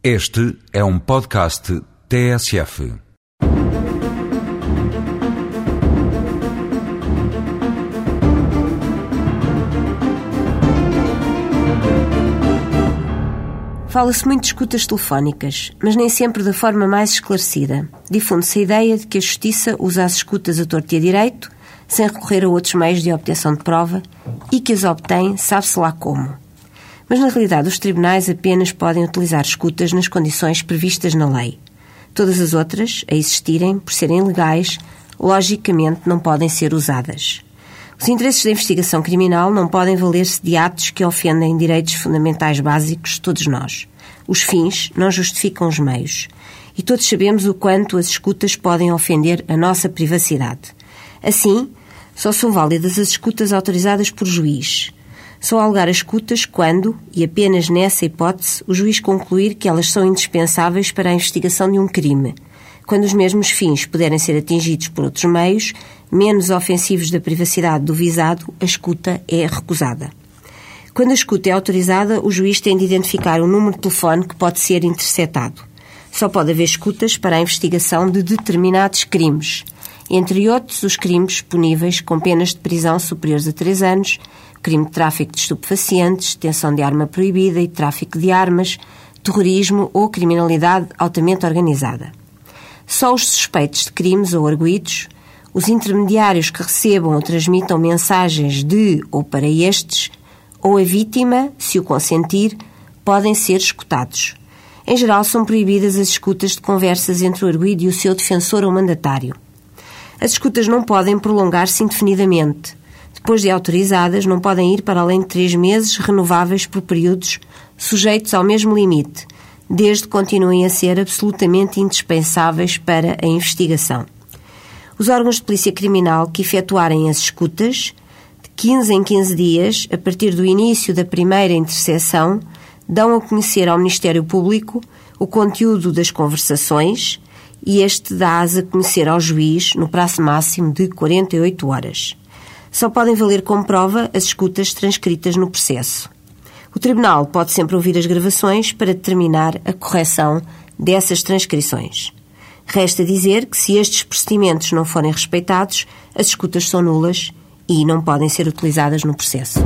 Este é um podcast TSF. Fala-se muito de escutas telefónicas, mas nem sempre da forma mais esclarecida. Difunde-se a ideia de que a Justiça usa as escutas a torto e a direito, sem recorrer a outros meios de obtenção de prova, e que as obtém sabe-se lá como. Mas, na realidade, os tribunais apenas podem utilizar escutas nas condições previstas na lei. Todas as outras, a existirem, por serem legais, logicamente não podem ser usadas. Os interesses da investigação criminal não podem valer-se de atos que ofendem direitos fundamentais básicos de todos nós. Os fins não justificam os meios. E todos sabemos o quanto as escutas podem ofender a nossa privacidade. Assim, só são válidas as escutas autorizadas por juiz. Só alegar as escutas quando, e apenas nessa hipótese, o juiz concluir que elas são indispensáveis para a investigação de um crime. Quando os mesmos fins puderem ser atingidos por outros meios, menos ofensivos da privacidade do visado, a escuta é recusada. Quando a escuta é autorizada, o juiz tem de identificar o número de telefone que pode ser interceptado. Só pode haver escutas para a investigação de determinados crimes, entre outros os crimes puníveis com penas de prisão superiores a três anos, crime de tráfico de estupefacientes, detenção de arma proibida e tráfico de armas, terrorismo ou criminalidade altamente organizada. Só os suspeitos de crimes ou arguídos, os intermediários que recebam ou transmitam mensagens de ou para estes, ou a vítima, se o consentir, podem ser escutados. Em geral, são proibidas as escutas de conversas entre o arguído e o seu defensor ou mandatário. As escutas não podem prolongar-se indefinidamente. Depois de autorizadas, não podem ir para além de três meses, renováveis por períodos sujeitos ao mesmo limite, desde que continuem a ser absolutamente indispensáveis para a investigação. Os órgãos de polícia criminal que efetuarem as escutas, de 15 em 15 dias, a partir do início da primeira interseção, dão a conhecer ao Ministério Público o conteúdo das conversações e este dá-as a conhecer ao juiz no prazo máximo de 48 horas. Só podem valer como prova as escutas transcritas no processo. O Tribunal pode sempre ouvir as gravações para determinar a correção dessas transcrições. Resta dizer que, se estes procedimentos não forem respeitados, as escutas são nulas e não podem ser utilizadas no processo.